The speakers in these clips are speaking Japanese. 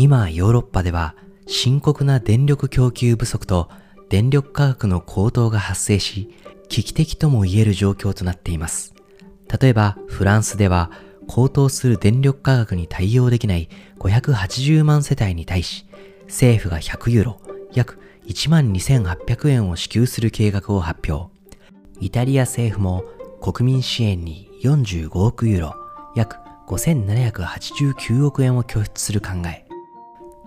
今ヨーロッパでは深刻な電力供給不足と電力価格の高騰が発生し、危機的とも言える状況となっています。例えばフランスでは高騰する電力価格に対応できない580万世帯に対し、政府が100ユーロ、約1万2800円を支給する計画を発表。イタリア政府も国民支援に45億ユーロ、約5789億円を拠出する考え。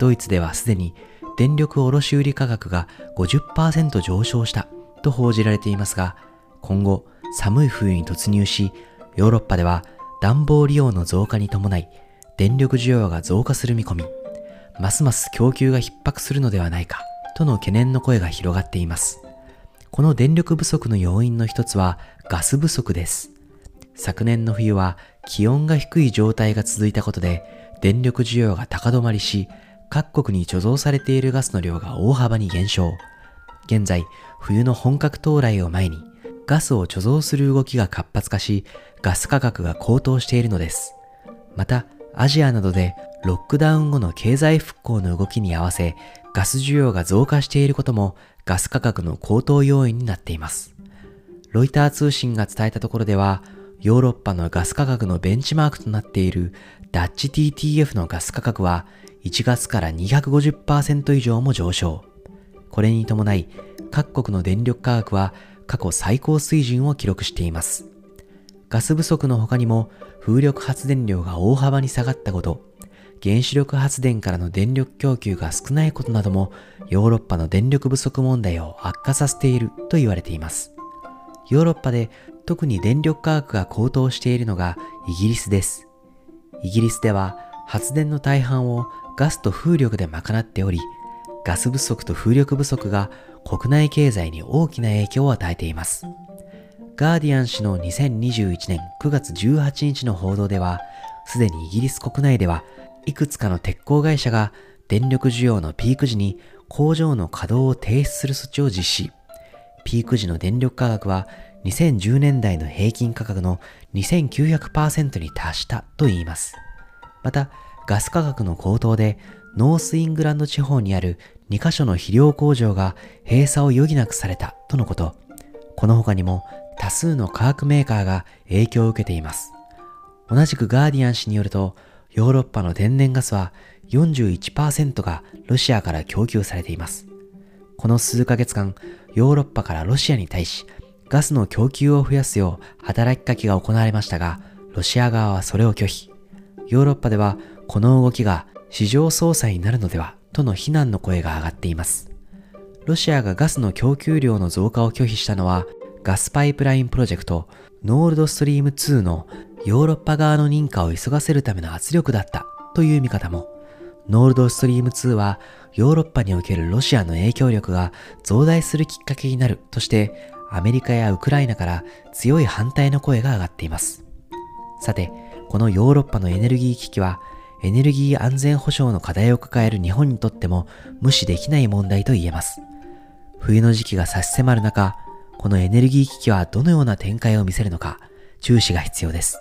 ドイツではすでに電力卸売価格が50%上昇したと報じられていますが、今後寒い冬に突入し、ヨーロッパでは暖房利用の増加に伴い電力需要が増加する見込み、ますます供給が逼迫するのではないかとの懸念の声が広がっています。この電力不足の要因の一つはガス不足です。昨年の冬は気温が低い状態が続いたことで電力需要が高止まりし、各国に貯蔵されているガスの量が大幅に減少。現在、冬の本格到来を前にガスを貯蔵する動きが活発化し、ガス価格が高騰しているのです。また、アジアなどでロックダウン後の経済復興の動きに合わせ、ガス需要が増加していることもガス価格の高騰要因になっています。ロイター通信が伝えたところでは、ヨーロッパのガス価格のベンチマークとなっているダッチ TTF のガス価格は1月から250%以上も上昇。これに伴い各国の電力価格は過去最高水準を記録しています。ガス不足の他にも風力発電量が大幅に下がったこと、原子力発電からの電力供給が少ないことなどもヨーロッパの電力不足問題を悪化させていると言われています。ヨーロッパで特に電力価格が高騰しているのがイギリスです。イギリスでは発電の大半をガスと風力で賄っており、ガス不足と風力不足が国内経済に大きな影響を与えています。ガーディアン氏の2021年9月18日の報道では、すでにイギリス国内ではいくつかの鉄鋼会社が電力需要のピーク時に工場の稼働を停止する措置を実施。ピーク時の電力価格は2010年代の平均価格の2900%に達したといいます。また、ガス価格の高騰でノースイングランド地方にある2カ所の肥料工場が閉鎖を余儀なくされたとのこと。この他にも多数の化学メーカーが影響を受けています。同じくガーディアン氏によると、ヨーロッパの天然ガスは41%がロシアから供給されています。この数ヶ月間、ヨーロッパからロシアに対し、ガスの供給を増やすよう働きかけが行われましたが、ロシア側はそれを拒否。ヨーロッパではこの動きが市場操作になるのではとの非難の声が上がっています。ロシアがガスの供給量の増加を拒否したのは、ガスパイプラインプロジェクト、ノールドストリーム2のヨーロッパ側の認可を急がせるための圧力だったという見方も、ノールドストリーム2はヨーロッパにおけるロシアの影響力が増大するきっかけになるとしてアメリカやウクライナから強い反対の声が上がっています。さて、このヨーロッパのエネルギー危機は、エネルギー安全保障の課題を抱える日本にとっても無視できない問題と言えます。冬の時期が差し迫る中、このエネルギー危機はどのような展開を見せるのか、注視が必要です。